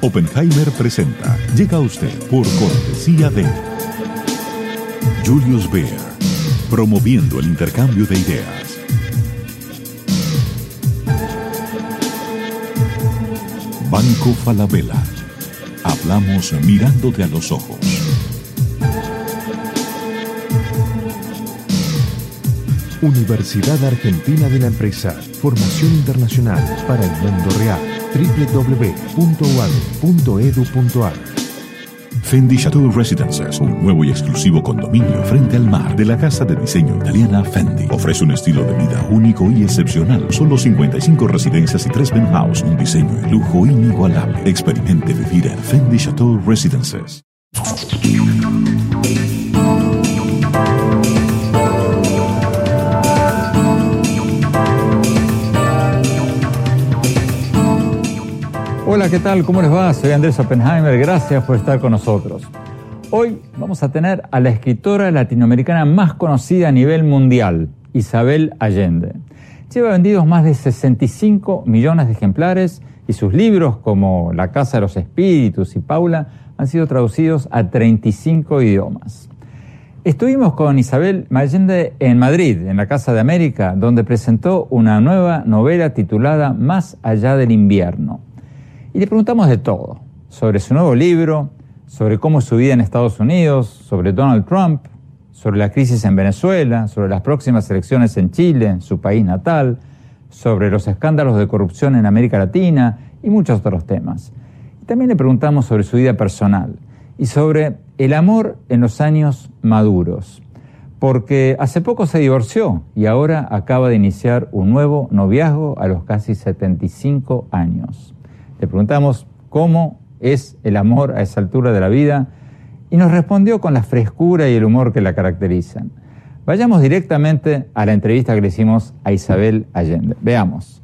Oppenheimer presenta. Llega a usted por cortesía de Julius Baer, promoviendo el intercambio de ideas. Banco Falabella. Hablamos mirándote a los ojos. Universidad Argentina de la Empresa. Formación internacional para el mundo real. www.uad.edu.ar Fendi Chateau Residences, un nuevo y exclusivo condominio frente al mar de la casa de diseño italiana Fendi. Ofrece un estilo de vida único y excepcional. Solo 55 residencias y 3 penthouse, un diseño de lujo inigualable. Experimente vivir en Fendi Chateau Residences. ¿Qué tal? ¿Cómo les va? Soy Andrés Oppenheimer. Gracias por estar con nosotros. Hoy vamos a tener a la escritora latinoamericana más conocida a nivel mundial, Isabel Allende. Lleva vendidos más de 65 millones de ejemplares y sus libros como La Casa de los Espíritus y Paula han sido traducidos a 35 idiomas. Estuvimos con Isabel Allende en Madrid, en la Casa de América, donde presentó una nueva novela titulada Más allá del invierno. Y le preguntamos de todo, sobre su nuevo libro, sobre cómo su vida en Estados Unidos, sobre Donald Trump, sobre la crisis en Venezuela, sobre las próximas elecciones en Chile, su país natal, sobre los escándalos de corrupción en América Latina y muchos otros temas. También le preguntamos sobre su vida personal y sobre el amor en los años maduros, porque hace poco se divorció y ahora acaba de iniciar un nuevo noviazgo a los casi 75 años. Le preguntamos cómo es el amor a esa altura de la vida y nos respondió con la frescura y el humor que la caracterizan. Vayamos directamente a la entrevista que le hicimos a Isabel Allende. Veamos.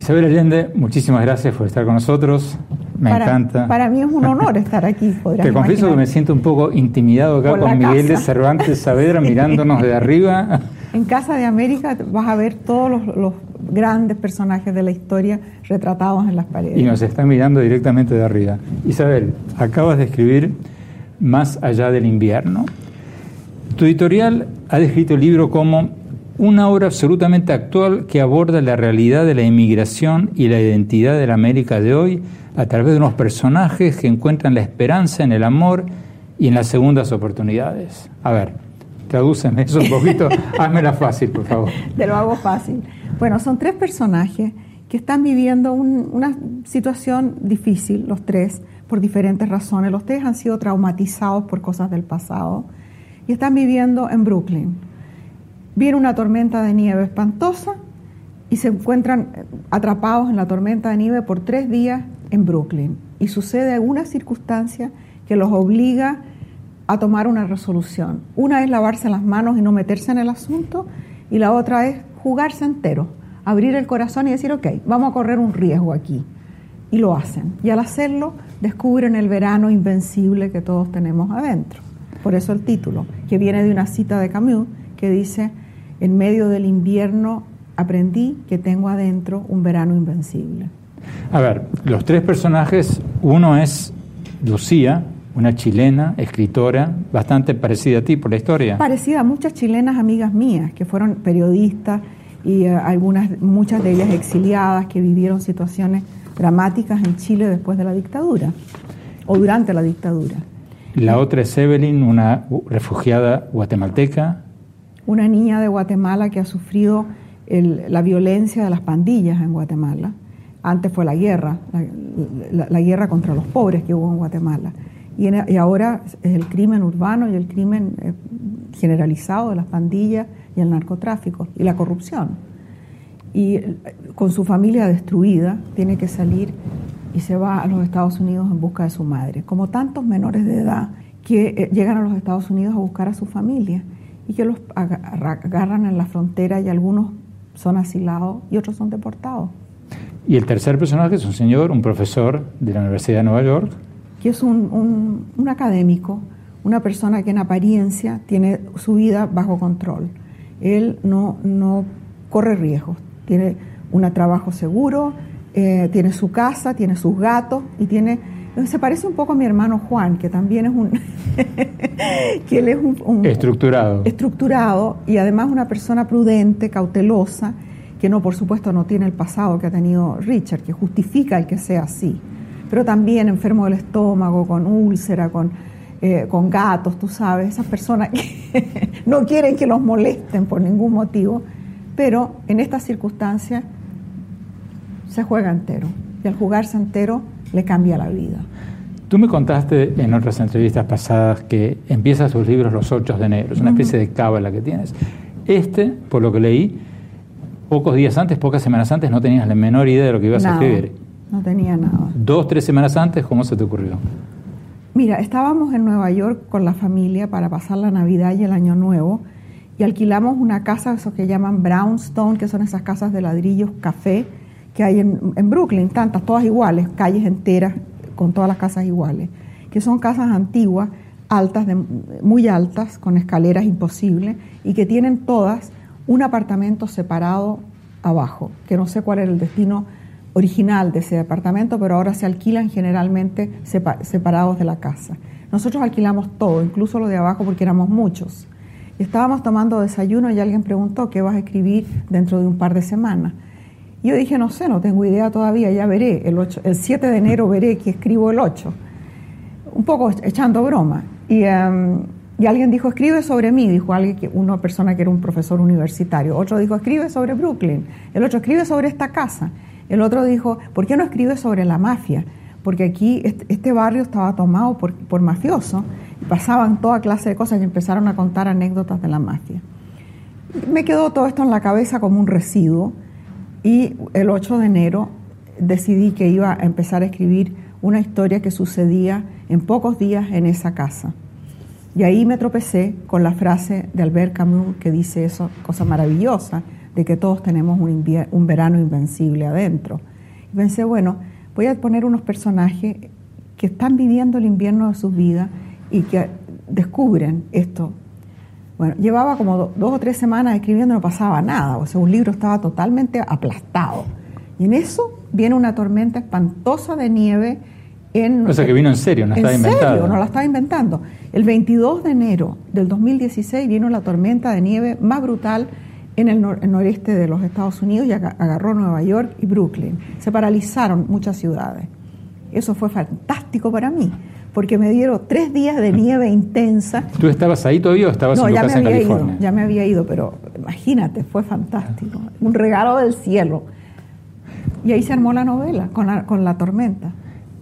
Isabel Allende, muchísimas gracias por estar con nosotros. Me para, encanta. Para mí es un honor estar aquí. Te confieso que me siento un poco intimidado acá con Miguel de Cervantes Saavedra mirándonos de arriba. En Casa de América vas a ver todos los, grandes personajes de la historia retratados en las paredes. Y nos están mirando directamente de arriba. Isabel, acabas de escribir Más allá del invierno. Tu editorial ha descrito el libro como una obra absolutamente actual que aborda la realidad de la inmigración y la identidad de la América de hoy a través de unos personajes que encuentran la esperanza en el amor y en las segundas oportunidades. A ver, tradúceme eso un poquito, házmela fácil, por favor. Te lo hago fácil. Bueno, son tres personajes que están viviendo un, una situación difícil, los tres, por diferentes razones. Los tres han sido traumatizados por cosas del pasado y están viviendo en Brooklyn. Viene una tormenta de nieve espantosa y se encuentran atrapados en la tormenta de nieve por tres días en Brooklyn. Y sucede alguna circunstancia que los obliga a tomar una resolución. Una es lavarse las manos y no meterse en el asunto, y la otra es jugarse entero, abrir el corazón y decir, ok, vamos a correr un riesgo aquí. Y lo hacen. Y al hacerlo, descubren el verano invencible que todos tenemos adentro. Por eso el título, que viene de una cita de Camus, que dice, en medio del invierno aprendí que tengo adentro un verano invencible. A ver, los tres personajes, uno es Lucía, una chilena, escritora, bastante parecida a ti por la historia. Parecida a muchas chilenas amigas mías, que fueron periodistas y uh, algunas, muchas de ellas exiliadas, que vivieron situaciones dramáticas en Chile después de la dictadura o durante la dictadura. La otra es Evelyn, una refugiada guatemalteca. Una niña de Guatemala que ha sufrido el, la violencia de las pandillas en Guatemala. Antes fue la guerra, la, la, la guerra contra los pobres que hubo en Guatemala. Y, ahora es el crimen urbano y el crimen eh, generalizado de las pandillas y el narcotráfico y la corrupción. Y eh, con su familia destruida, tiene que salir y se va a los Estados Unidos en busca de su madre, como tantos menores de edad que eh, llegan a los Estados Unidos a buscar a su familia y que los agarran en la frontera y algunos son asilados y otros son deportados. Y el tercer personaje es un señor, un profesor de la Universidad de Nueva York. Que es un, un, académico, una persona que en apariencia tiene su vida bajo control. Él no, no corre riesgos, tiene un trabajo seguro, eh, tiene su casa, tiene sus gatos y tiene... Se parece un poco a mi hermano Juan, que también es un... que él es un, Estructurado. Estructurado y además una persona prudente, cautelosa, que no, por supuesto, no tiene el pasado que ha tenido Richard, que justifica el que sea así, pero también enfermo del estómago, con úlcera, con, eh, con gatos, tú sabes, esas personas que no quieren que los molesten por ningún motivo, pero en estas circunstancias se juega entero. Y al jugarse entero le cambia la vida. Tú me contaste en otras entrevistas pasadas que empiezas tus libros los 8 de enero, es una especie de cábala que tienes. Este, por lo que leí, pocos días antes, pocas semanas antes, no tenías la menor idea de lo que ibas a escribir. No tenía nada. Dos, tres semanas antes, ¿cómo se te ocurrió? Mira, estábamos en Nueva York con la familia para pasar la Navidad y el Año Nuevo y alquilamos una casa, esos que llaman brownstone, que son esas casas de ladrillos café, que hay en, Brooklyn, tantas, todas iguales, calles enteras con todas las casas iguales, que son casas antiguas, altas, muy altas, con escaleras imposibles, y que tienen todas un apartamento separado abajo, que no sé cuál era el destino original de ese apartamento, pero ahora se alquilan generalmente separados de la casa. Nosotros alquilamos todo, incluso lo de abajo, porque éramos muchos. Estábamos tomando desayuno y alguien preguntó qué vas a escribir dentro de un par de semanas. Yo dije, no sé, no tengo idea todavía, ya veré. El, 8, el 7 de enero veré que escribo el 8. Un poco echando broma. Y, em, y alguien dijo, escribe sobre mí, dijo alguien que, una persona que era un profesor universitario. Otro dijo, escribe sobre Brooklyn. El otro, escribe sobre esta casa. El otro dijo, ¿por qué no escribe sobre la mafia? Porque aquí este, barrio estaba tomado por, por mafiosos y pasaban toda clase de cosas y empezaron a contar anécdotas de la mafia. Me quedó todo esto en la cabeza como un residuo y el 8 de enero decidí que iba a empezar a escribir una historia que sucedía en pocos días en esa casa. Y ahí me tropecé con la frase de Albert Camus que dice eso, cosa maravillosa, de que todos tenemos un, un verano invencible adentro. Y pensé, bueno, voy a poner unos personajes que están viviendo el invierno de sus vidas y que descubren esto bueno, llevaba como dos o tres semanas escribiendo, no pasaba nada, o sea, un libro estaba totalmente aplastado. Y en eso viene una tormenta espantosa de nieve en... O sea, que vino en serio, no estaba inventado. Serio, no la estaba inventando. El 22 de enero del 2016 vino la tormenta de nieve más brutal en el, noreste de los Estados Unidos y agarró Nueva York y Brooklyn. Se paralizaron muchas ciudades. Eso fue fantástico para mí, porque me dieron tres días de nieve intensa. ¿Tú estabas ahí todavía o estabas en tu casa en California? Ido, ya me había ido, pero imagínate, fue fantástico. Un regalo del cielo. Y ahí se armó la novela, con la, con la tormenta.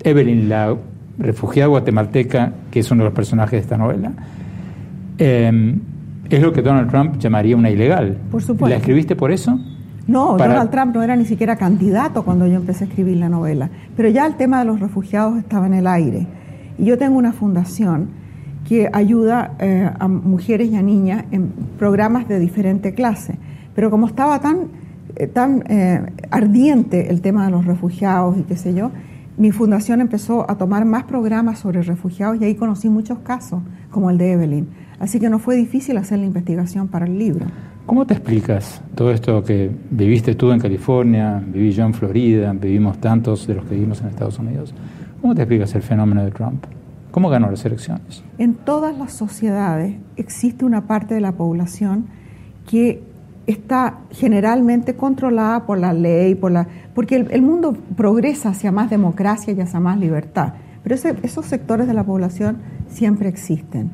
Evelyn, la refugiada guatemalteca, que es uno de los personajes de esta novela, em, es lo que Donald Trump llamaría una ilegal. Por supuesto. ¿La escribiste por eso? No, Donald Trump no era ni siquiera candidato cuando yo empecé a escribir la novela, pero ya el tema de los refugiados estaba en el aire. Y yo tengo una fundación que ayuda eh, a mujeres y a niñas en programas de diferente clase. Pero como estaba tan, eh, tan eh, ardiente el tema de los refugiados y qué sé yo, mi fundación empezó a tomar más programas sobre refugiados y ahí conocí muchos casos, como el de Evelyn. Así que no fue difícil hacer la investigación para el libro. ¿Cómo te explicas todo esto que viviste tú en California, viví yo en Florida, vivimos tantos de los que vivimos en Estados Unidos? ¿Cómo te explicas el fenómeno de Trump? ¿Cómo ganó las elecciones? En todas las sociedades existe una parte de la población que está generalmente controlada por la ley, por la, porque el, mundo progresa hacia más democracia y hacia más libertad. Pero esos sectores de la población siempre existen.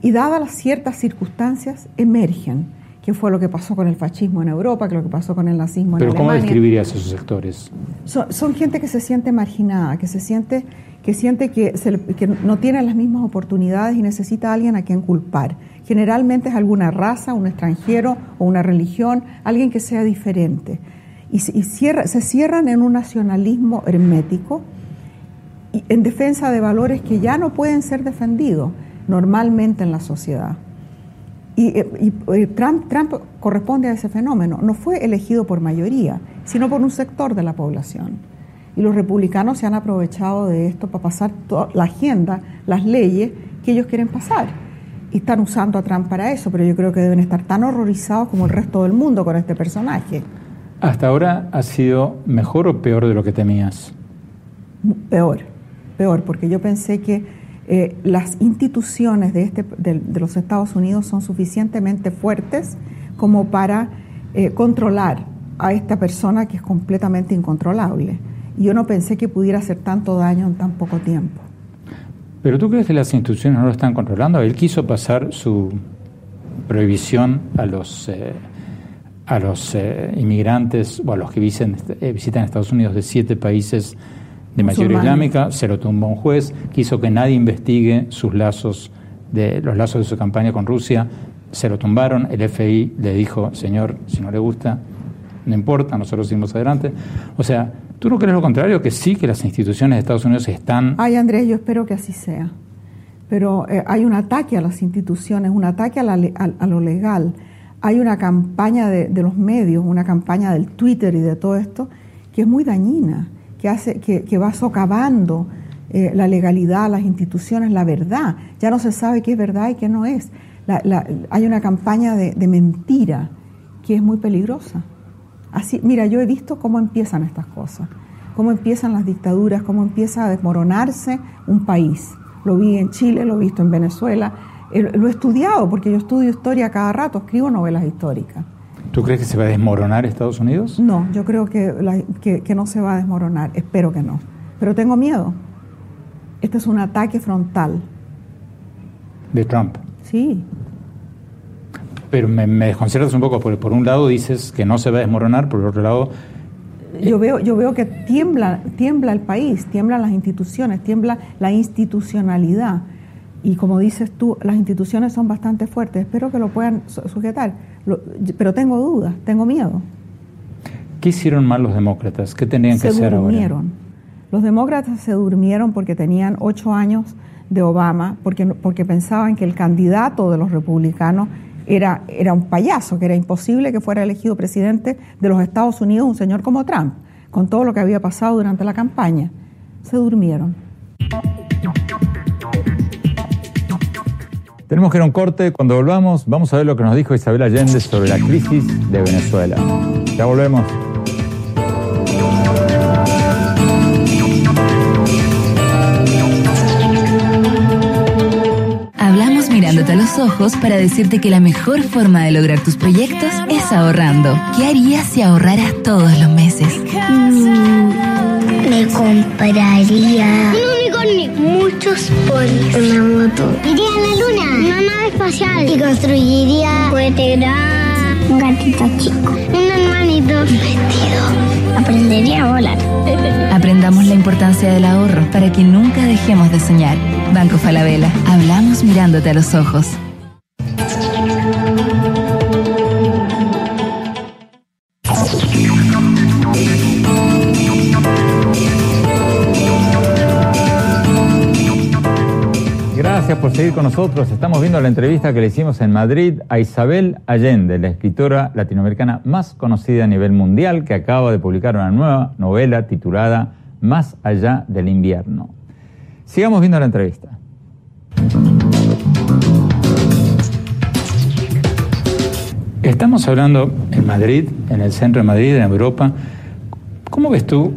Y dadas las ciertas circunstancias, emergen qué fue lo que pasó con el fascismo en Europa, qué lo que pasó con el nazismo en Pero Alemania. ¿cómo describirías esos sectores? Son, son gente que se siente marginada, que se siente que siente que, se, que, no tiene las mismas oportunidades y necesita a alguien a quien culpar. Generalmente es alguna raza, un extranjero o una religión, alguien que sea diferente. Y, y cierra, se cierran en un nacionalismo hermético y en defensa de valores que ya no pueden ser defendidos normalmente en la sociedad. Y, y, y Trump, Trump, corresponde a ese fenómeno. No fue elegido por mayoría, sino por un sector de la población. Y los republicanos se han aprovechado de esto para pasar la agenda, las leyes que ellos quieren pasar. Y están usando a Trump para eso, pero yo creo que deben estar tan horrorizados como el resto del mundo con este personaje. ¿Hasta ahora ha sido mejor o peor de lo que temías? Peor, peor, porque yo pensé que eh, las instituciones de, este, de, de, los Estados Unidos son suficientemente fuertes como para eh, controlar a esta persona que es completamente incontrolable. Y yo no pensé que pudiera hacer tanto daño en tan poco tiempo. ¿Pero tú crees que las instituciones no lo están controlando? Él quiso pasar su prohibición a los, eh, a los eh, inmigrantes o a los que visitan, visitan Estados Unidos de siete países de mayoría islámica, se lo tumbó un juez, quiso que nadie investigue sus lazos, de, los lazos de su campaña con Rusia, se lo tumbaron, el FI le dijo, señor, si no le gusta, no importa, nosotros seguimos adelante. O sea, ¿tú no crees lo contrario? Que sí, que las instituciones de Estados Unidos están... Ay, Andrés, yo espero que así sea. Pero eh, hay un ataque a las instituciones, un ataque a, la, a, a lo legal. Hay una campaña de, de, los medios, una campaña del Twitter y de todo esto, que es muy dañina que, hace, que, que va socavando eh, la legalidad, las instituciones, la verdad. Ya no se sabe qué es verdad y qué no es. Hay una campaña de, de, mentira que es muy peligrosa. Así, mira, yo he visto cómo empiezan estas cosas, cómo empiezan las dictaduras, cómo empieza a desmoronarse un país. Lo vi en Chile, lo he visto en Venezuela, eh, lo he estudiado porque yo estudio historia cada rato, escribo novelas históricas. ¿Tú crees que se va a desmoronar Estados Unidos? No, yo creo que, la, que, que, no se va a desmoronar, espero que no. Pero tengo miedo. Este es un ataque frontal. ¿De Trump? Sí. Pero me, me desconciertas un poco, porque por un lado dices que no se va a desmoronar, por otro lado... Yo veo, yo veo que tiembla, tiembla el país, tiemblan las instituciones, tiembla la institucionalidad. Y como dices tú, las instituciones son bastante fuertes. Espero que lo puedan sujetar. Pero tengo dudas, tengo miedo. ¿Qué hicieron mal los demócratas? ¿Qué tenían se que hacer durmieron. ahora? Los demócratas se durmieron porque tenían ocho años de Obama, porque, porque pensaban que el candidato de los republicanos era, era un payaso, que era imposible que fuera elegido presidente de los Estados Unidos un señor como Trump, con todo lo que había pasado durante la campaña. Se durmieron. Tenemos que ir a un corte. Cuando volvamos, vamos a ver lo que nos dijo Isabel Allende sobre la crisis de Venezuela. Ya volvemos. Hablamos mirándote a los ojos para decirte que la mejor forma de lograr tus proyectos es ahorrando. ¿Qué harías si ahorraras todos los meses? Mm, me compraría muchos polis, una moto, iría a la luna, una nave espacial y construiría un cohete grande, un gatito chico, un hermanito, un vestido. Aprendería a volar. Aprendamos la importancia del ahorro para que nunca dejemos de soñar. Banco Falabella. Hablamos mirándote a los ojos. Seguir con nosotros. Estamos viendo la entrevista que le hicimos en Madrid a Isabel Allende, la escritora latinoamericana más conocida a nivel mundial, que acaba de publicar una nueva novela titulada Más allá del invierno. Sigamos viendo la entrevista. Estamos hablando en Madrid, en el centro de Madrid, en Europa. ¿Cómo ves tú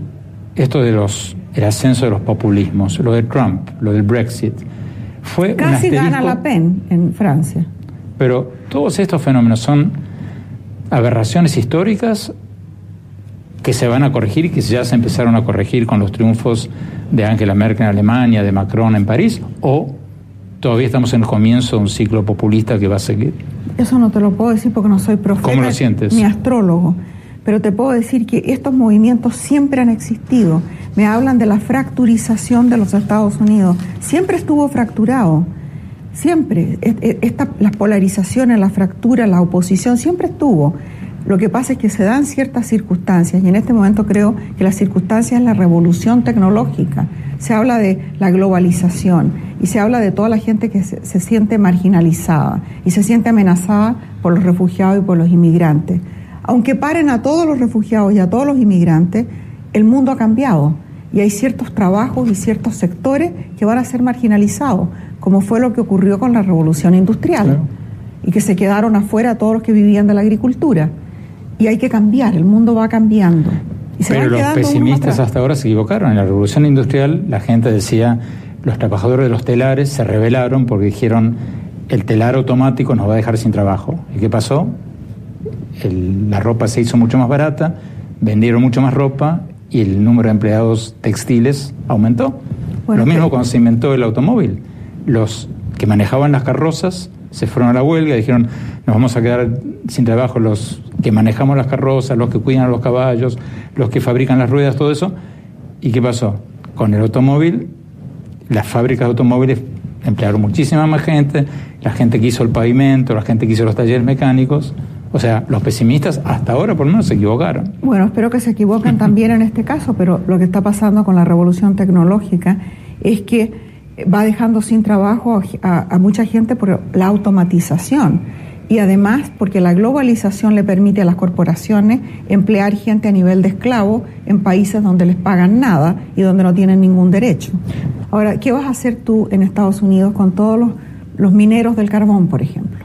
esto de los el ascenso de los populismos, lo de Trump, lo del Brexit? Fue Casi gana la PEN en Francia. Pero todos estos fenómenos son aberraciones históricas que se van a corregir y que ya se empezaron a corregir con los triunfos de Angela Merkel en Alemania, de Macron en París, o todavía estamos en el comienzo de un ciclo populista que va a seguir. Eso no te lo puedo decir porque no soy profeta ¿Cómo lo sientes? ni astrólogo, pero te puedo decir que estos movimientos siempre han existido. Me hablan de la fracturización de los Estados Unidos. Siempre estuvo fracturado. Siempre. E- e- las polarizaciones, la fractura, la oposición, siempre estuvo. Lo que pasa es que se dan ciertas circunstancias y en este momento creo que la circunstancia es la revolución tecnológica. Se habla de la globalización y se habla de toda la gente que se siente marginalizada y se siente amenazada por los refugiados y por los inmigrantes. Aunque paren a todos los refugiados y a todos los inmigrantes, el mundo ha cambiado y hay ciertos trabajos y ciertos sectores que van a ser marginalizados, como fue lo que ocurrió con la revolución industrial Claro. y que se quedaron afuera todos los que vivían de la agricultura. Y hay que cambiar, el mundo va cambiando. Y se Pero van los pesimistas hasta ahora se equivocaron. En la revolución industrial la gente decía, los trabajadores de los telares se rebelaron porque dijeron, el telar automático nos va a dejar sin trabajo. ¿Y qué pasó? El- la ropa se hizo mucho más barata, vendieron mucho más ropa y el número de empleados textiles aumentó. Bueno, Lo mismo pero- cuando se inventó el automóvil. Los que manejaban las carrozas se fueron a la huelga y dijeron, nos vamos a quedar sin trabajo los que manejamos las carrozas, los que cuidan a los caballos, los que fabrican las ruedas, todo eso. ¿Y qué pasó? Con el automóvil, las fábricas de automóviles emplearon muchísima más gente, la gente que hizo el pavimento, la gente que hizo los talleres mecánicos. O sea, los pesimistas hasta ahora por lo menos se equivocaron. Bueno, espero que se equivoquen también en este caso, pero lo que está pasando con la revolución tecnológica es que va dejando sin trabajo a, mucha gente por la automatización y además porque la globalización le permite a las corporaciones emplear gente a nivel de esclavo en países donde les pagan nada y donde no tienen ningún derecho. Ahora, ¿qué vas a hacer tú en Estados Unidos con todos los, los mineros del carbón, por ejemplo?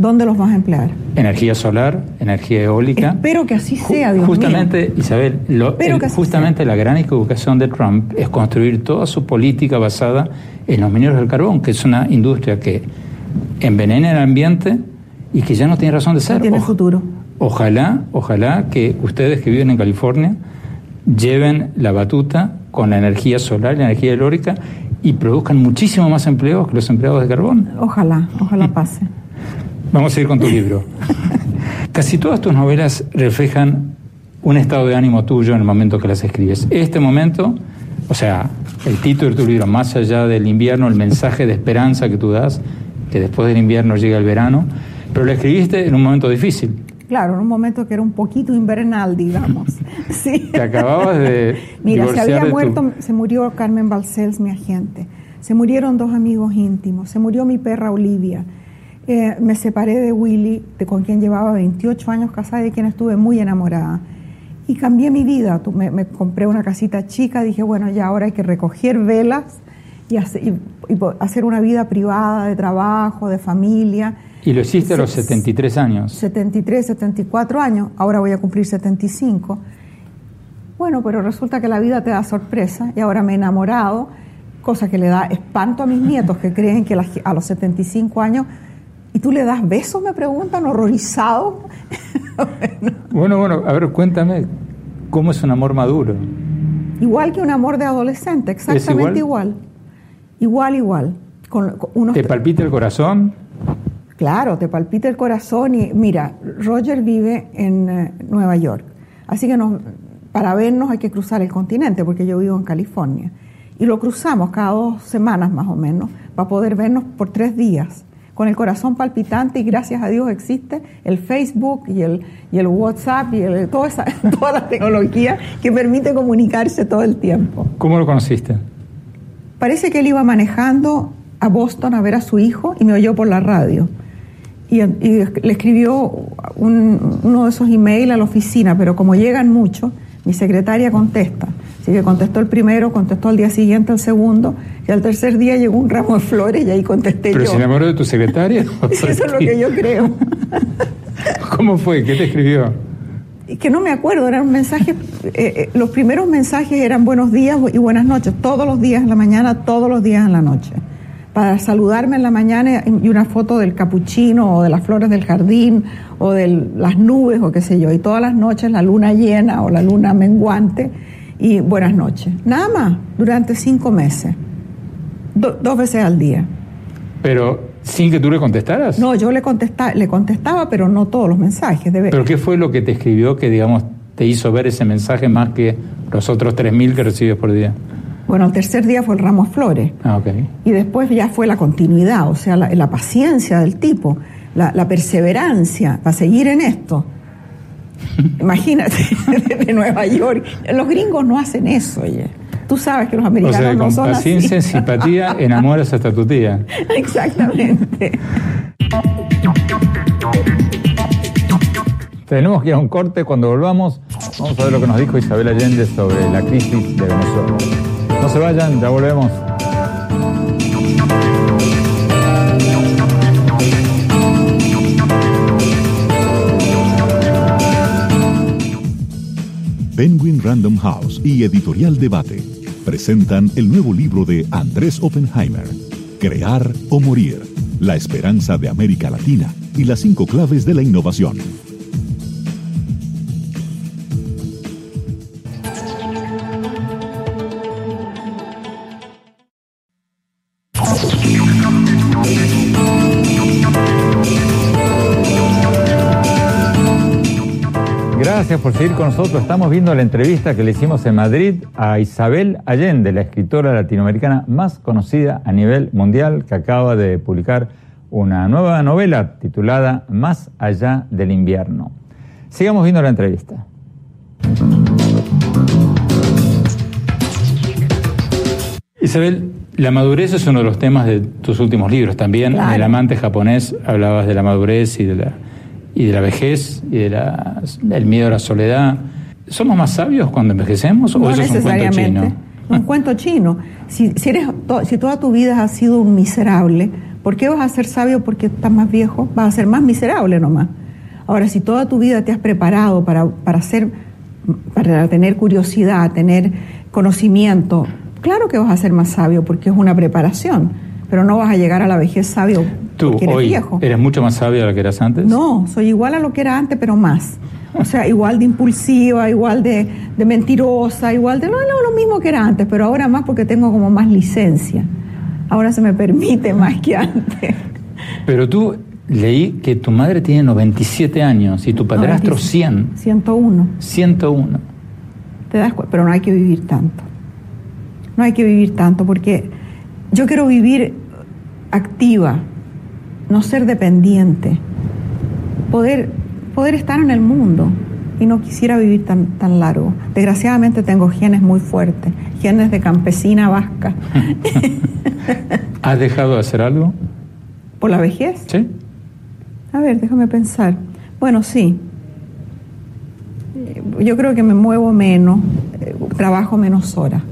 ¿Dónde los vas a emplear? Energía solar, energía eólica. Espero que así sea, Dios mío. justamente, Isabel, lo- el- justamente la gran equivocación de Trump es construir toda su política basada en los mineros del carbón, que es una industria que envenena el ambiente y que ya no tiene razón de ser. No tiene Oj- futuro. Ojalá, ojalá que ustedes que viven en California lleven la batuta con la energía solar y la energía eólica y produzcan muchísimo más empleos que los empleados de carbón. Ojalá, ojalá pase. Vamos a ir con tu libro. Casi todas tus novelas reflejan un estado de ánimo tuyo en el momento que las escribes. Este momento, o sea, el título de tu libro, Más allá del invierno, el mensaje de esperanza que tú das, que después del invierno llega el verano, pero lo escribiste en un momento difícil. Claro, en un momento que era un poquito invernal, digamos. Sí. Te acababas de Mira, se había de tu- muerto, se murió Carmen Balcells, mi agente. Se murieron dos amigos íntimos. Se murió mi perra Olivia. Eh, me separé de Willy, de con quien llevaba 28 años casada y de quien estuve muy enamorada. Y cambié mi vida. Me, me compré una casita chica. Dije, bueno, ya ahora hay que recoger velas y hacer, y- y hacer una vida privada, de trabajo, de familia. Y lo hiciste a los Se- 73 años. 73, 74 años, ahora voy a cumplir 75. Bueno, pero resulta que la vida te da sorpresa y ahora me he enamorado, cosa que le da espanto a mis nietos que creen que a los 75 años, y tú le das besos, me preguntan, horrorizados. Bueno, Bueno, bueno, a ver, cuéntame, ¿cómo es un amor maduro? igual que un amor de adolescente, exactamente igual? igual. Igual, Con, con unos ¿Te palpita el corazón? Claro, te palpita el corazón y mira, Roger vive en eh, Nueva York, así que nos- para vernos hay que cruzar el continente porque yo vivo en California y lo cruzamos cada dos semanas más o menos para poder vernos por tres días con el corazón palpitante y gracias a Dios existe el Facebook y el, y el WhatsApp y el- toda, esa, toda la tecnología que permite comunicarse todo el tiempo. ¿Cómo lo conociste? Parece que él iba manejando a Boston a ver a su hijo y me oyó por la radio. Y, y le escribió un- uno de esos emails a la oficina, pero como llegan muchos, mi secretaria contesta. Así que contestó el primero, contestó al día siguiente el segundo, y al tercer día llegó un ramo de flores y ahí contesté ¿Pero yo. se enamoró de tu secretaria? Eso es lo que yo creo. ¿Cómo fue? ¿Qué te escribió? Y que no me acuerdo, eran mensajes, eh, eh, los primeros mensajes eran buenos días y buenas noches, todos los días en la mañana, todos los días en la noche. Para saludarme en la mañana y una foto del capuchino o de las flores del jardín o de las nubes o qué sé yo. Y todas las noches la luna llena o la luna menguante y buenas noches. Nada más, durante cinco meses, Do- dos veces al día. Pero ¿Sin que tú le contestaras? No, yo le, contesta, le contestaba, pero no todos los mensajes. ¿Pero qué fue lo que te escribió que, digamos, te hizo ver ese mensaje más que los otros 3.000 que recibes por día? Bueno, el tercer día fue el ramo flores. Ah, ok. Y después ya fue la continuidad, o sea, la, paciencia del tipo, la, la perseverancia para seguir en esto. Imagínate, de Nueva York. Los gringos no hacen eso, oye. Tú sabes que los americanos no son paciencia, simpatía, enamoras hasta tu tía. Exactamente. Tenemos que ir a un corte. Cuando volvamos, vamos a ver lo que nos dijo Isabel Allende sobre la crisis de Venezuela. No se vayan, ya volvemos. Penguin Random House y Editorial Debate presentan el nuevo libro de Andrés Oppenheimer, Crear o Morir, la esperanza de América Latina y las cinco claves de la innovación. Gracias por seguir con nosotros. Estamos viendo la entrevista que le hicimos en Madrid a Isabel Allende, la escritora latinoamericana más conocida a nivel mundial, que acaba de publicar una nueva novela titulada Más allá del invierno. Sigamos viendo la entrevista. Isabel, la madurez es uno de los temas de tus últimos libros. También en El amante japonés hablabas de la madurez y de la y de la vejez y de la, del miedo a la soledad. ¿Somos más sabios cuando envejecemos o eso es un cuento chino? Un cuento chino. Si, si, eres, si toda tu vida has sido un miserable, ¿por qué vas a ser sabio porque estás más viejo? Vas a ser más miserable nomás. Ahora, si toda tu vida te has preparado para, para, ser, para tener curiosidad, tener conocimiento, claro que vas a ser más sabio porque es una preparación, pero no vas a llegar a la vejez sabio ¿Tú hoy eres mucho más sabia de lo que eras antes? No, soy igual a lo que era antes, pero más. O sea, igual de impulsiva, igual de, mentirosa, igual de... No, no, lo mismo que era antes, pero ahora más porque tengo como más licencia. Ahora se me permite más que antes. Pero tú leí que tu madre tiene 97 años y tu padrastro 100. 101. 101. Te das cuenta, pero no hay que vivir tanto. No hay que vivir tanto porque yo quiero vivir activa, no ser dependiente, poder, poder estar en el mundo y no quisiera vivir tan, tan largo. Desgraciadamente tengo genes muy fuertes, genes de campesina vasca. ¿Has dejado de hacer algo? ¿Por la vejez? Sí. A ver, déjame pensar. Bueno, sí. Yo creo que me muevo menos, eh, trabajo menos horas.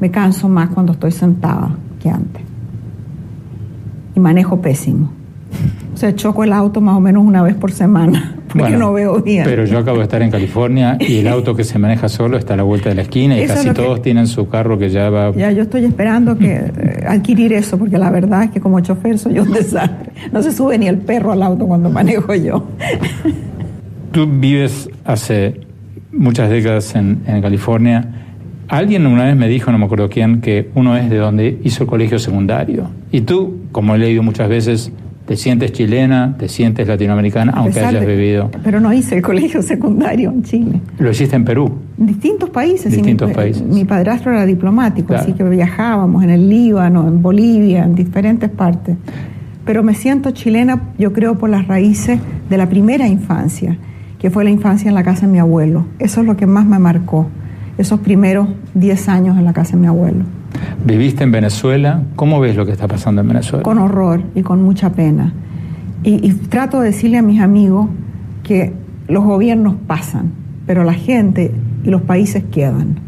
Me canso más cuando estoy sentada que antes. Y manejo pésimo. O sea, choco el auto más o menos una vez por semana, porque no veo bien. Pero yo acabo de estar en California y el auto que se maneja solo está a la vuelta de la esquina y casi todos tienen su carro que ya va... Ya, yo estoy esperando que eh, adquirir eso, porque la verdad es que como chofer soy un desastre. No se sube ni el perro al auto cuando manejo yo. Tú vives hace muchas décadas en, en California. Alguien una vez me dijo, no me acuerdo quién, que uno es de donde hizo el colegio secundario. Y tú, como he leído muchas veces, te sientes chilena, te sientes latinoamericana, aunque hayas vivido. Pero no hice el colegio secundario en Chile. ¿Lo hiciste en Perú? En distintos países. Distintos mi, países. Mi padrastro era diplomático, así que viajábamos en el Líbano, en Bolivia, en diferentes partes. Pero me siento chilena, yo creo, por las raíces de la primera infancia, que fue la infancia en la casa de mi abuelo. Eso es lo que más me marcó, esos primeros 10 años en la casa de mi abuelo. Viviste en Venezuela, ¿cómo ves lo que está pasando en Venezuela? Con horror y con mucha pena. Y, trato de decirle a mis amigos que los gobiernos pasan, pero la gente y los países quedan.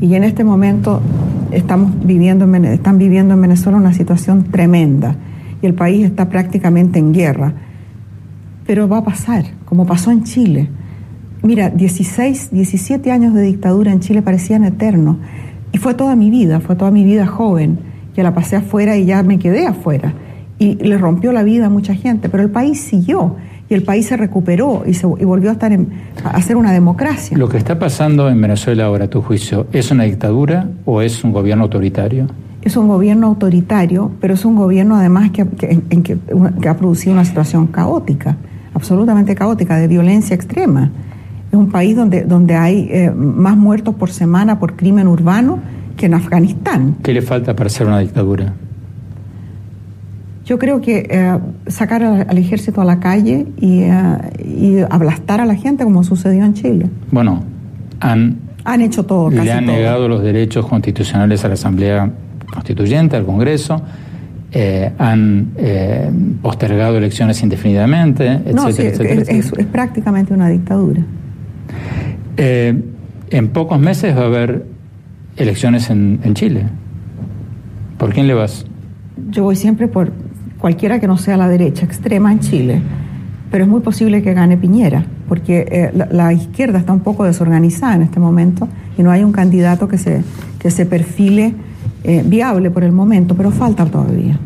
Y en este momento estamos viviendo en, están viviendo en Venezuela una situación tremenda y el país está prácticamente en guerra. Pero va a pasar, como pasó en Chile. Mira, 16, 17 años de dictadura en Chile parecían eternos. Y fue toda mi vida, fue toda mi vida joven, que la pasé afuera y ya me quedé afuera. Y le rompió la vida a mucha gente, pero el país siguió y el país se recuperó y, se, volvió a, estar en, a ser una democracia. ¿Lo que está pasando en Venezuela ahora, a tu juicio, es una dictadura o es un gobierno autoritario? es un gobierno autoritario, pero es un gobierno además que, en, que, ha producido una situación caótica, absolutamente caótica, de violencia extrema. Es un país donde, donde hay eh, más muertos por semana por crimen urbano que en Afganistán. ¿Qué le falta para ser una dictadura? Yo creo que eh, sacar al, ejército a la calle y, eh, y, ablastar a la gente como sucedió en Chile. Bueno, han, han hecho todo. le han negado los derechos constitucionales a la Asamblea Constituyente, al Congreso. Eh, han postergado elecciones indefinidamente, etcétera, no, sí, es, Es, prácticamente una dictadura. En pocos meses va a haber elecciones en, en Chile. ¿Por quién le vas? Yo voy siempre por cualquiera que no sea la derecha extrema en Chile, pero es muy posible que gane Piñera, porque eh, la, izquierda está un poco desorganizada en este momento y no hay un candidato que se, que se perfile eh, viable por el momento, pero falta todavía.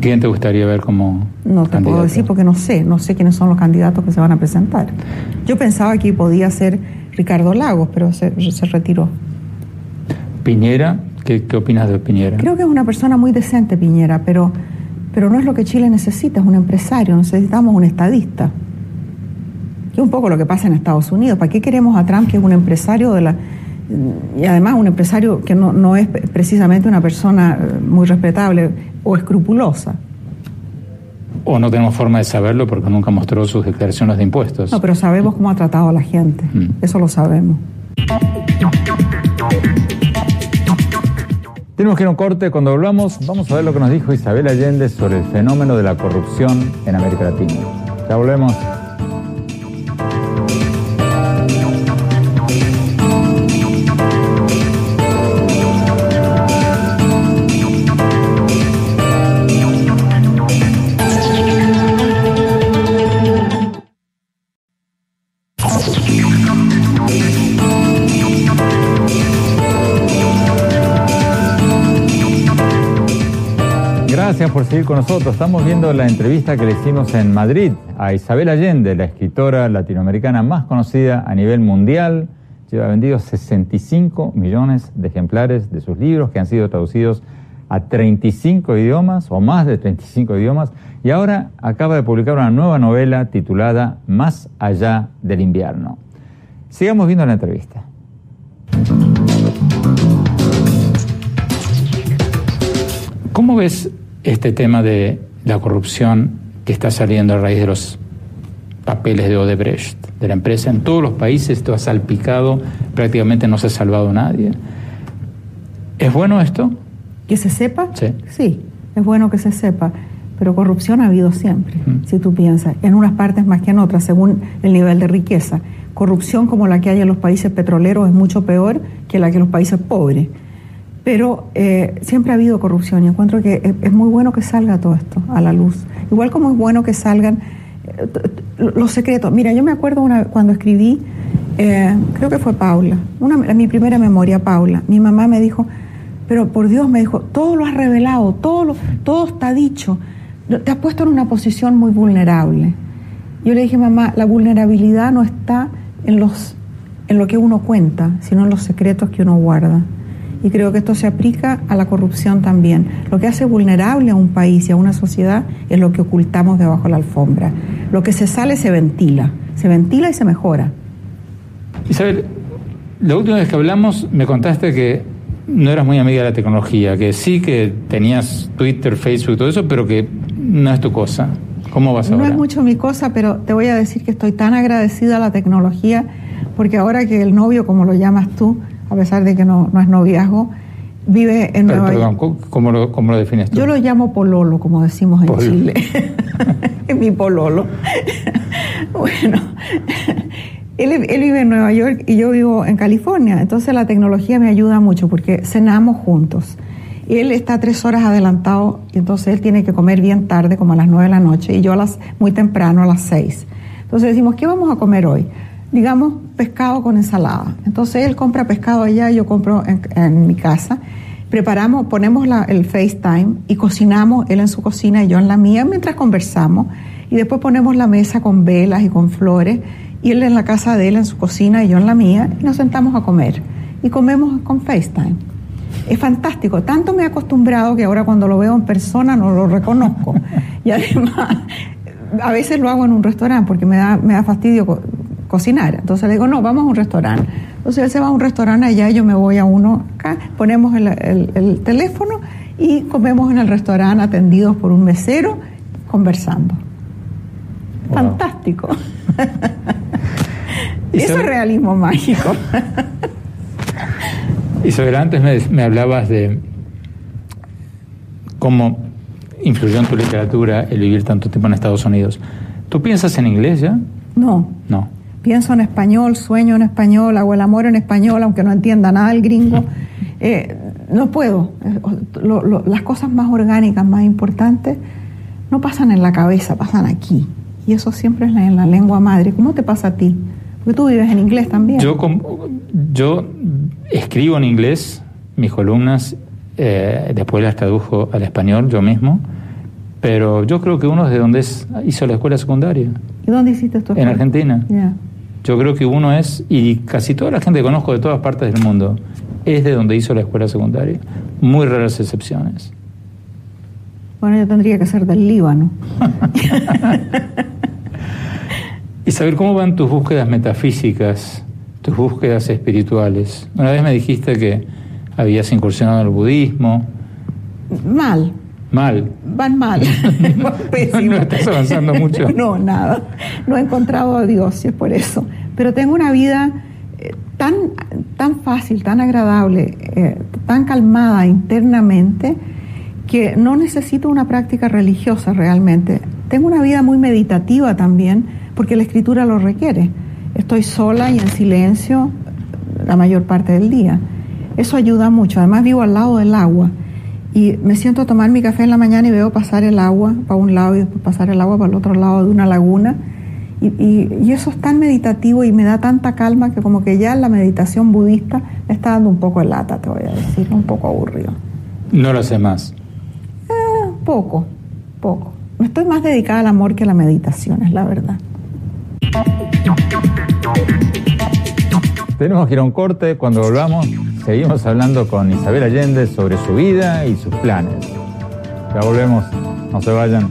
¿Quién te gustaría ver como No te puedo decir porque no sé, no sé quiénes son los candidatos que se van a presentar. Yo pensaba que podía ser Ricardo Lagos, pero se, se retiró. Piñera, ¿Qué, ¿qué opinas de Piñera? Creo que es una persona muy decente Piñera, pero pero no es lo que Chile necesita, es un empresario, necesitamos un estadista. es un poco lo que pasa en Estados Unidos. ¿Para qué queremos a Trump, que es un empresario de la... Y además un empresario que no, no es precisamente una persona eh, muy respetable o escrupulosa? O no tenemos forma de saberlo porque nunca mostró sus declaraciones de impuestos. No, pero sabemos cómo ha tratado a la gente. Mm. Eso lo sabemos. Tenemos que ir a un corte. Cuando volvamos, vamos a ver lo que nos dijo Isabel Allende sobre el fenómeno de la corrupción en América Latina. Ya volvemos. Gracias por seguir con nosotros. Estamos viendo la entrevista que le hicimos en Madrid a Isabel Allende, la escritora latinoamericana más conocida a nivel mundial. Lleva vendidos 65 millones de ejemplares de sus libros que han sido traducidos a 35 idiomas o más de 35 idiomas y ahora acaba de publicar una nueva novela titulada Más allá del invierno. Sigamos viendo la entrevista. ¿Cómo ves este tema de la corrupción que está saliendo a raíz de los papeles de Odebrecht, de la empresa en todos los países, esto ha salpicado, prácticamente no se ha salvado nadie. ¿Es bueno esto? ¿Que se sepa? Sí. Sí, es bueno que se sepa, pero corrupción ha habido siempre, si tú piensas, en unas partes más que en otras, según el nivel de riqueza. Corrupción como la que hay en los países petroleros es mucho peor que la que en los países pobres pero eh, siempre ha habido corrupción y encuentro que es, muy bueno que salga todo esto a la luz. Igual como es bueno que salgan eh, los secretos. Mira, yo me acuerdo una, cuando escribí, eh, creo que fue Paula, una, mi primera memoria, Paula, mi mamá me dijo, pero por Dios me dijo, todo lo has revelado, todo, lo, todo está dicho, te has puesto en una posición muy vulnerable. Yo le dije, mamá, la vulnerabilidad no está en, los, en lo que uno cuenta, sino en los secretos que uno guarda y creo que esto se aplica a la corrupción también. Lo que hace vulnerable a un país y a una sociedad es lo que ocultamos debajo de la alfombra. Lo que se sale se ventila, se ventila y se mejora. Isabel, la última vez que hablamos me contaste que no eras muy amiga de la tecnología, que sí que tenías Twitter, Facebook, todo eso, pero que no es tu cosa. ¿Cómo vas ahora? No es mucho mi cosa, pero te voy a decir que estoy tan agradecida a la tecnología porque ahora que el novio, como lo llamas tú, a pesar de que no, no es noviazgo, vive en Nueva York. Perdón, ¿cómo lo, ¿cómo lo defines tú? Yo lo llamo pololo, como decimos en Chile. es mi pololo. bueno, él, él, vive en Nueva York y yo vivo en California, entonces la tecnología me ayuda mucho porque cenamos juntos. Él está tres horas adelantado y entonces él tiene que comer bien tarde, como a las nueve de la noche, y yo a las, muy temprano, a las seis. Entonces decimos, ¿qué vamos a comer hoy? Digamos, pescado con ensalada. Entonces él compra pescado allá, yo compro en, mi casa. Preparamos, ponemos el FaceTime y cocinamos, él en su cocina y yo en la mía, mientras conversamos. Y después ponemos la mesa con velas y con flores, y él en la casa de él, en su cocina y yo en la mía, y nos sentamos a comer. Y comemos con FaceTime. es fantástico. Tanto me he acostumbrado que ahora cuando lo veo en persona no lo reconozco. y además, a veces lo hago en un restaurante porque me da, me da fastidio cocinar. Entonces le digo, no, vamos a un restaurante. Entonces él se va a un restaurante allá, yo me voy a uno acá, ponemos el, el teléfono y comemos en el restaurante atendidos por un mesero conversando. Fantástico. Eso es realismo mágico. Isabel, antes me, hablabas de cómo influyó en tu literatura el vivir tanto tiempo en Estados Unidos. ¿Tú piensas en inglés ya? No. No. Pienso en español, sueño en español, hago el amor en español, aunque no entienda nada el gringo. Eh, no puedo. las cosas más orgánicas, más importantes, no pasan en la cabeza, pasan aquí. Y eso siempre es en la lengua madre. ¿Cómo te pasa a ti? Porque tú vives en inglés también. Yo, yo escribo en inglés mis columnas, eh, después las tradujo al español yo mismo, pero yo creo que uno es de donde es, hizo la escuela secundaria. ¿Y dónde hiciste esto? En Argentina. Yo creo que uno es, y casi toda la gente que conozco de todas partes del mundo, es de donde hizo la escuela secundaria. Muy raras excepciones. Bueno, yo tendría que ser del Líbano. y saber cómo van tus búsquedas metafísicas, tus búsquedas espirituales. Una vez me dijiste que habías incursionado en el budismo. Mal. Mal. Van mal. no, estás avanzando mucho. no, nada. No he encontrado a Dios, es por eso. Pero tengo una vida eh, tan, tan fácil, tan agradable, eh, tan calmada internamente, que no necesito una práctica religiosa realmente. Tengo una vida muy meditativa también, porque la escritura lo requiere. Estoy sola y en silencio la mayor parte del día. Eso ayuda mucho. Además vivo al lado del agua y me siento a tomar mi café en la mañana y veo pasar el agua para un lado y después pasar el agua para el otro lado de una laguna. Y, eso es tan meditativo y me da tanta calma que como que ya la meditación budista me está dando un poco de lata, te voy a decir, un poco aburrido. ¿No lo sé más? Eh, poco, poco. Estoy más dedicada al amor que a la meditación, es la verdad. Tenemos que ir a un corte. Cuando volvamos, seguimos hablando con Isabel Allende sobre su vida y sus planes. Ya volvemos. No se vayan.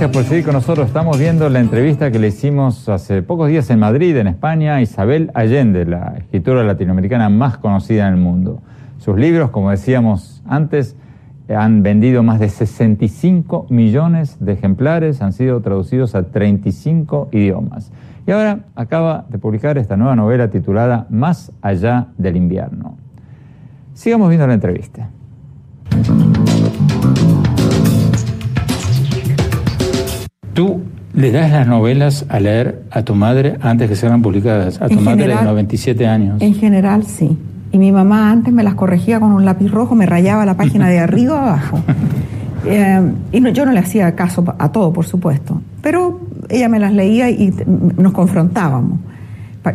Por seguir con nosotros. Estamos viendo la entrevista que le hicimos hace pocos días en Madrid, en España, a Isabel Allende, la escritora latinoamericana más conocida en el mundo. Sus libros, como decíamos antes, han vendido más de 65 millones de ejemplares, han sido traducidos a 35 idiomas. Y ahora acaba de publicar esta nueva novela titulada Más allá del invierno. Sigamos viendo la entrevista. ¿Tú le das las novelas a leer a tu madre antes que sean publicadas? A tu madre de 97 años. En general, sí. Y mi mamá antes me las corregía con un lápiz rojo, me rayaba la página de arriba a abajo. Eh, y no, yo no le hacía caso a todo, por supuesto. Pero ella me las leía y nos confrontábamos.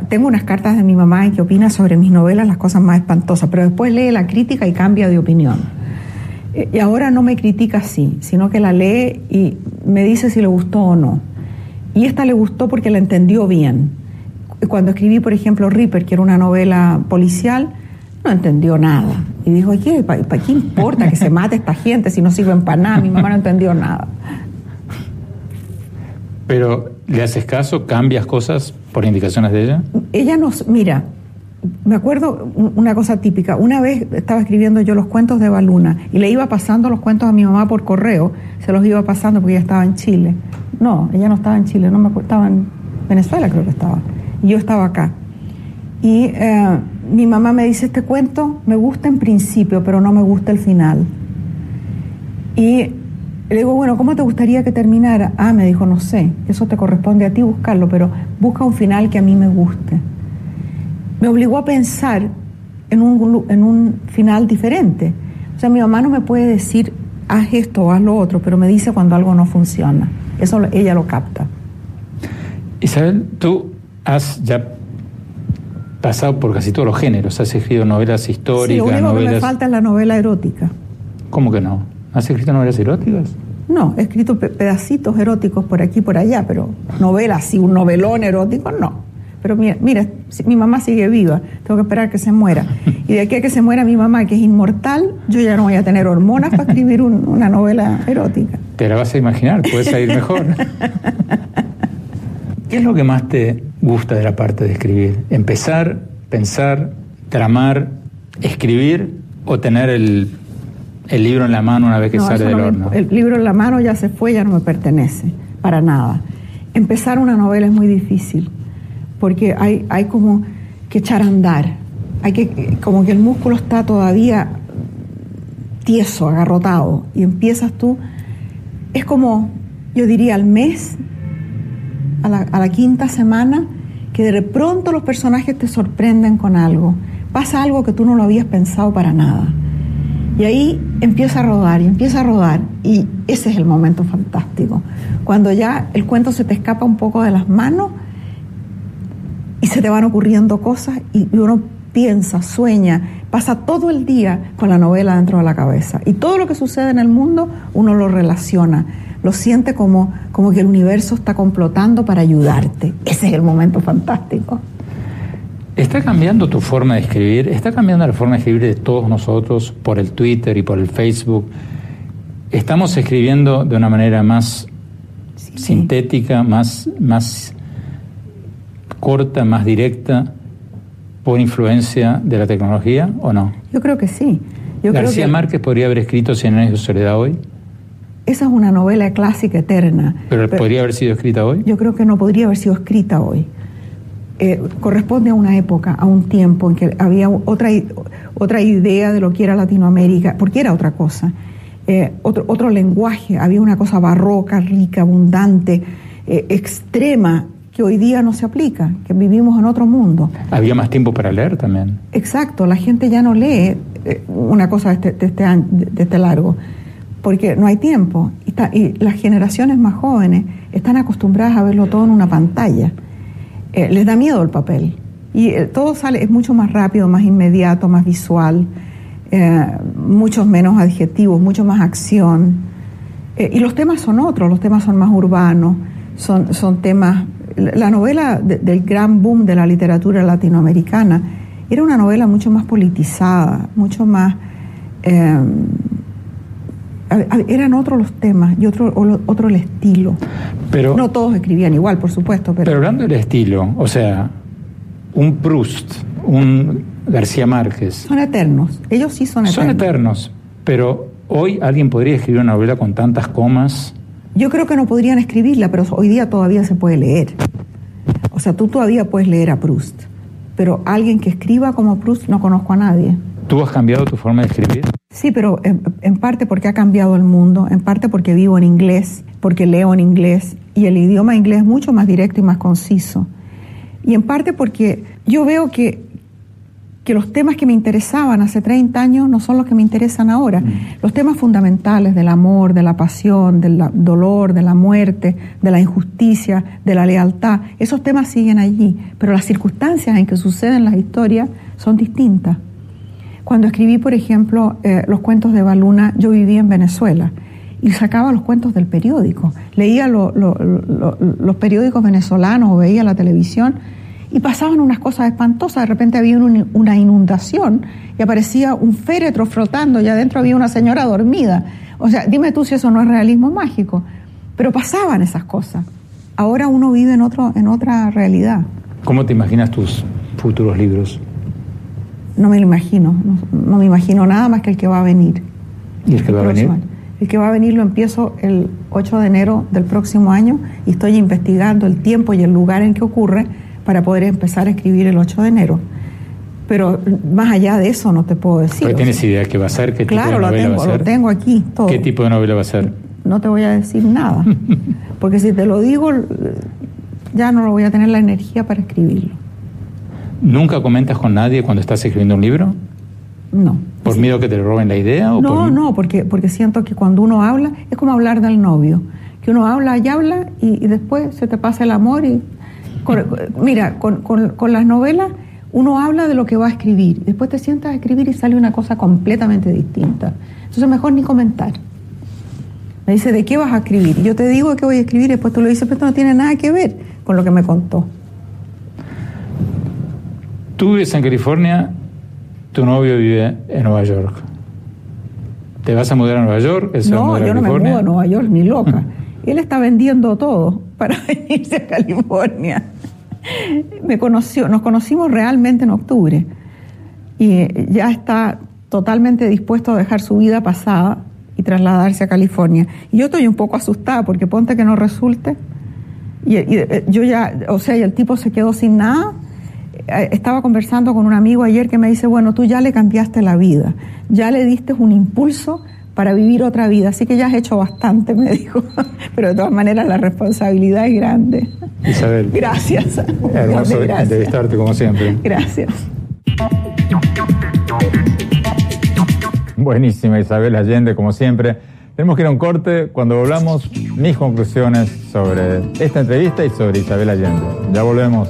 Tengo unas cartas de mi mamá en que opina sobre mis novelas las cosas más espantosas, pero después lee la crítica y cambia de opinión. Eh, y ahora no me critica así, sino que la lee y me dice si le gustó o no. Y esta le gustó porque la entendió bien. Cuando escribí, por ejemplo, Ripper, que era una novela policial, no entendió nada. Y dijo, ¿qué, ¿para qué importa que se mate esta gente si no sirven para nada? Mi mamá no entendió nada. Pero, ¿le haces caso? ¿Cambias cosas por indicaciones de ella? Ella nos, mira, me acuerdo una cosa típica. Una vez estaba escribiendo yo los cuentos de Baluna y le iba pasando los cuentos a mi mamá por correo. Se los iba pasando porque ella estaba en Chile. No, ella no estaba en Chile, no me acuerdo, estaba en Venezuela creo que estaba. Y yo estaba acá. Y eh, mi mamá me dice, este cuento me gusta en principio, pero no me gusta el final. Y le digo, bueno, ¿cómo te gustaría que terminara? Ah, me dijo, no sé, eso te corresponde a ti buscarlo, pero busca un final que a mí me guste me obligó a pensar en un, en un final diferente. O sea, mi mamá no me puede decir, haz esto o haz lo otro, pero me dice cuando algo no funciona. Eso ella lo capta. Isabel, tú has ya pasado por casi todos los géneros. Has escrito novelas históricas, sí, lo único novelas... que me falta es la novela erótica. ¿Cómo que no? ¿Has escrito novelas eróticas? No, he escrito pedacitos eróticos por aquí y por allá, pero novelas, sí, un novelón erótico, no. Pero mira, mira, mi mamá sigue viva, tengo que esperar que se muera. Y de aquí a que se muera mi mamá, que es inmortal, yo ya no voy a tener hormonas para escribir una novela erótica. Te la vas a imaginar, puede salir mejor. ¿Qué es lo que más te gusta de la parte de escribir? ¿Empezar, pensar, tramar, escribir o tener el, libro en la mano una vez que sale del horno? el libro en la mano ya se fue, ya no me pertenece, para nada. Empezar una novela es muy difícil, porque hay, hay como que echar a andar, hay que, como que el músculo está todavía tieso, agarrotado, y empiezas tú, es como, yo diría, al mes a la, quinta semana que de pronto los personajes te sorprenden con algo. Pasa algo que tú no lo habías pensado para nada. Y ahí empieza a rodar y empieza a rodar. Y ese es el momento fantástico. Cuando ya el cuento se te escapa un poco de las manos y se te van ocurriendo cosas y uno piensa, sueña, pasa todo el día con la novela dentro de la cabeza. Y todo lo que sucede en el mundo uno lo relaciona lo siente como, como que el universo está complotando para ayudarte. Ese es el momento fantástico. ¿Está cambiando tu forma de escribir? ¿Está cambiando la forma de escribir de todos nosotros por el Twitter y por el Facebook? ¿Estamos escribiendo de una manera más sintética, más, más corta, más directa, por influencia de la tecnología o no? Yo creo que sí. ¿García Márquez podría haber escrito Cien años de soledad hoy? Esa es una novela clásica eterna. ¿Pero, podría haber sido escrita hoy? Yo creo que no podría haber sido escrita hoy. Eh, corresponde a una época, a un tiempo en que había otra, otra idea de lo que era Latinoamérica, porque era otra cosa. Eh, otro, otro lenguaje, había una cosa barroca, rica, abundante, eh, extrema, que hoy día no se aplica, que vivimos en otro mundo. Había más tiempo para leer también. Exacto, la gente ya no lee una cosa de este, este, de este largo porque no hay tiempo. Y, las generaciones más jóvenes están acostumbradas a verlo todo en una pantalla. Eh, les da miedo el papel. Y eh, todo sale, es mucho más rápido, más inmediato, más visual, eh, muchos menos adjetivos, mucho más acción. y los temas son otros, los temas son más urbanos, son, son temas... La novela del gran boom de la literatura latinoamericana era una novela mucho más politizada, mucho más eran otros los temas y otro, otro el estilo. Pero, no todos escribían igual, por supuesto. Pero, pero hablando del estilo, o sea, un Proust, un García Márquez. Son eternos, ellos sí son eternos. Son eternos, pero hoy alguien podría escribir una novela con tantas comas. Yo creo que no podrían escribirla, pero hoy día todavía se puede leer. O sea, tú todavía puedes leer a Proust, pero alguien que escriba como Proust no conozco a nadie. ¿Tú has cambiado tu forma de escribir? Sí, pero en, parte porque ha cambiado el mundo, en parte porque vivo en inglés, porque leo en inglés y el idioma inglés es mucho más directo y más conciso. Y en parte porque yo veo que, que los temas que me interesaban hace 30 años no son los que me interesan ahora. Mm. Los temas fundamentales del amor, de la pasión, del dolor, de la muerte, de la injusticia, de la lealtad, esos temas siguen allí, pero las circunstancias en que suceden las historias son distintas. Cuando escribí, por ejemplo, eh, los cuentos de Baluna, yo vivía en Venezuela y sacaba los cuentos del periódico. Leía los periódicos venezolanos o veía la televisión y pasaban unas cosas espantosas. De repente había una inundación y aparecía un féretro flotando y adentro había una señora dormida. O sea, dime tú si eso no es realismo mágico. Pero pasaban esas cosas. Ahora uno vive en, otro, en otra realidad. ¿Cómo te imaginas tus futuros libros? no me lo imagino, no, me imagino nada más que el que va a venir. ¿Y el que va a venir? El que va a venir lo empiezo el 8 de enero del próximo año y estoy investigando el tiempo y el lugar en que ocurre para poder empezar a escribir el 8 de enero. Pero más allá de eso no te puedo decir. ¿Pero tienes idea qué va a ser? ¿Qué tipo de novela tengo, va a ser? lo tengo aquí todo. ¿Qué tipo de novela va a ser? No te voy a decir nada, porque si te lo digo ya no lo voy a tener la energía para escribirlo. ¿Nunca comentas con nadie cuando estás escribiendo un libro? No. ¿Por miedo que te roben la idea? no, no, porque, porque siento que cuando uno habla es como hablar del novio, que que uno habla y habla y, después se te pasa el amor y... mira, con, con las novelas uno habla de lo que va a escribir, después te sientas a escribir y sale una cosa completamente distinta. Entonces mejor ni comentar. Me dice, ¿de qué vas a escribir? Y yo te digo que voy a escribir y después tú lo dices, pero esto no tiene nada que ver con lo que me contó. Tú vives en California, tu novio vive en Nueva York. ¿Te vas a mudar a Nueva York? no, yo no me mudo a Nueva York ni loca. Él está vendiendo todo para venirse a California. Me conoció, nos conocimos realmente en octubre y ya está totalmente dispuesto a dejar su vida pasada y trasladarse a California. Y yo estoy un poco asustada porque ponte que no resulte. Y, eh, yo ya, o sea, y el tipo se quedó sin nada. Eh, estaba conversando con un amigo ayer que me dice, bueno, tú ya le cambiaste la vida, ya le diste un impulso para vivir otra vida, así que ya has hecho bastante, me dijo, pero de todas maneras la responsabilidad es grande. Isabel. Gracias. Hermoso entrevistarte como siempre. Gracias. Buenísima Isabel Allende, como siempre. Tenemos que ir a un corte. Cuando volvamos, mis conclusiones sobre esta entrevista y sobre Isabel Allende. Ya volvemos.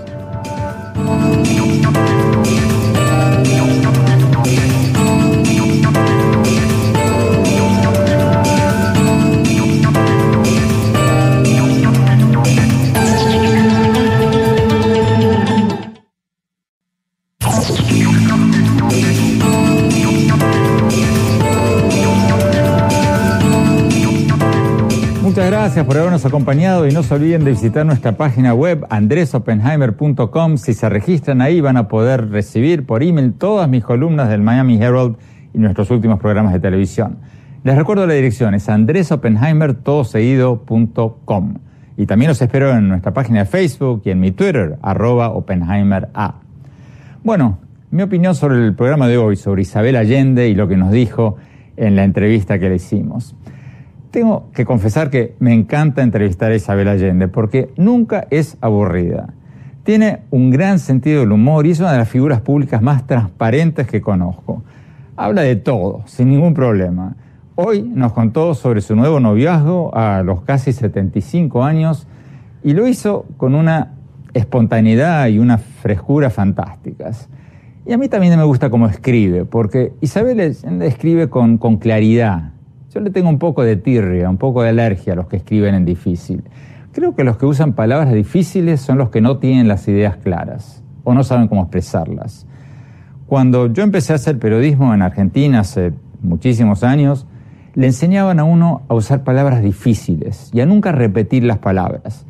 Por habernos acompañado y no se olviden de visitar nuestra página web andresopenheimer.com. Si se registran ahí van a poder recibir por email todas mis columnas del Miami Herald y nuestros últimos programas de televisión. Les recuerdo la dirección, es andresopenheimertodoseguido.com. Y también los espero en nuestra página de Facebook y en mi Twitter, arroba OpenheimerA. Bueno, mi opinión sobre el programa de hoy, sobre Isabel Allende y lo que nos dijo en la entrevista que le hicimos. Tengo que confesar que me encanta entrevistar a Isabel Allende porque nunca es aburrida. Tiene un gran sentido del humor y es una de las figuras públicas más transparentes que conozco. Habla de todo, sin ningún problema. Hoy nos contó sobre su nuevo noviazgo a los casi 75 años y lo hizo con una espontaneidad y una frescura fantásticas. Y a mí también me gusta cómo escribe, porque Isabel escribe con, con claridad, yo le tengo un poco de tirria, un poco de alergia a los que escriben en difícil. Creo que los que usan palabras difíciles son los que no tienen las ideas claras o no saben cómo expresarlas. Cuando yo empecé a hacer periodismo en Argentina hace muchísimos años, le enseñaban a uno a usar palabras difíciles y a nunca repetir las palabras.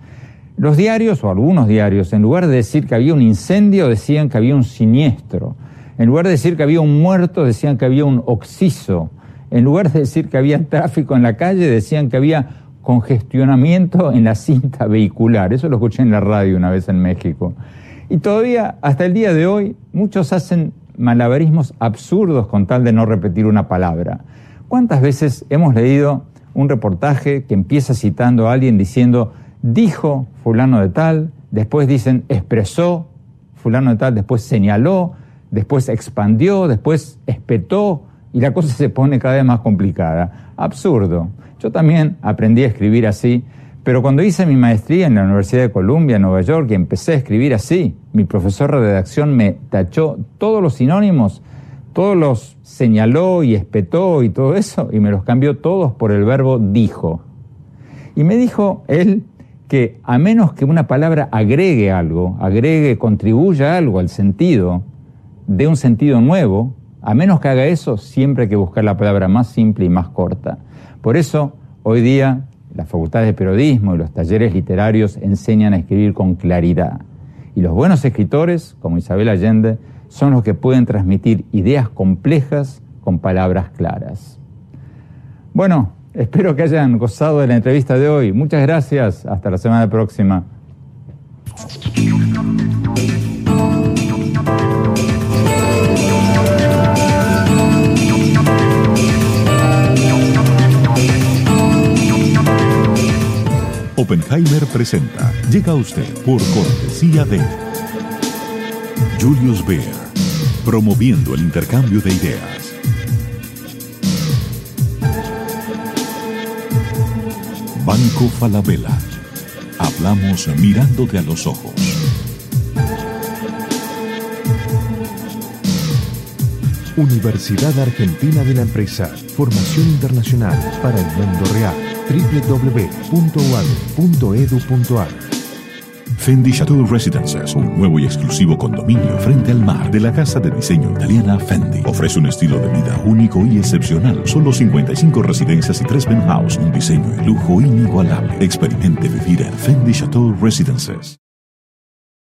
Los diarios, o algunos diarios, en lugar de decir que había un incendio, decían que había un siniestro. En lugar de decir que había un muerto, decían que había un oxiso. En lugar de decir que había tráfico en la calle, decían que había congestionamiento en la cinta vehicular. Eso lo escuché en la radio una vez en México. Y todavía, hasta el día de hoy, muchos hacen malabarismos absurdos con tal de no repetir una palabra. ¿Cuántas veces hemos leído un reportaje que empieza citando a alguien diciendo, dijo fulano de tal, después dicen, expresó fulano de tal, después señaló, después expandió, después espetó, y la cosa se pone cada vez más complicada. Absurdo. Yo también aprendí a escribir así, pero cuando hice mi maestría en la Universidad de Columbia, en Nueva York, y empecé a escribir así, mi profesor de redacción me tachó todos los sinónimos, todos los señaló y espetó y todo eso, y me los cambió todos por el verbo dijo. Y me dijo él que a menos que una palabra agregue algo, agregue, contribuya algo al sentido, de un sentido nuevo, a menos que haga eso, siempre hay que buscar la palabra más simple y más corta. Por eso, hoy día, las facultades de periodismo y los talleres literarios enseñan a escribir con claridad. Y los buenos escritores, como Isabel Allende, son los que pueden transmitir ideas complejas con palabras claras. Bueno, espero que hayan gozado de la entrevista de hoy. Muchas gracias. Hasta la semana próxima. Oppenheimer presenta. Llega a usted por cortesía de Julius Baer, promoviendo el intercambio de ideas. Banco Falabella. Hablamos mirándote a los ojos. Universidad Argentina de la Empresa. Formación internacional para el mundo real. www.uad.edu.ar Fendi Chateau Residences, un nuevo y exclusivo condominio frente al mar de la casa de diseño italiana Fendi. Ofrece un estilo de vida único y excepcional. Solo 55 residencias y 3 penthouse, un diseño y lujo inigualable. Experimente vivir en Fendi Chateau Residences.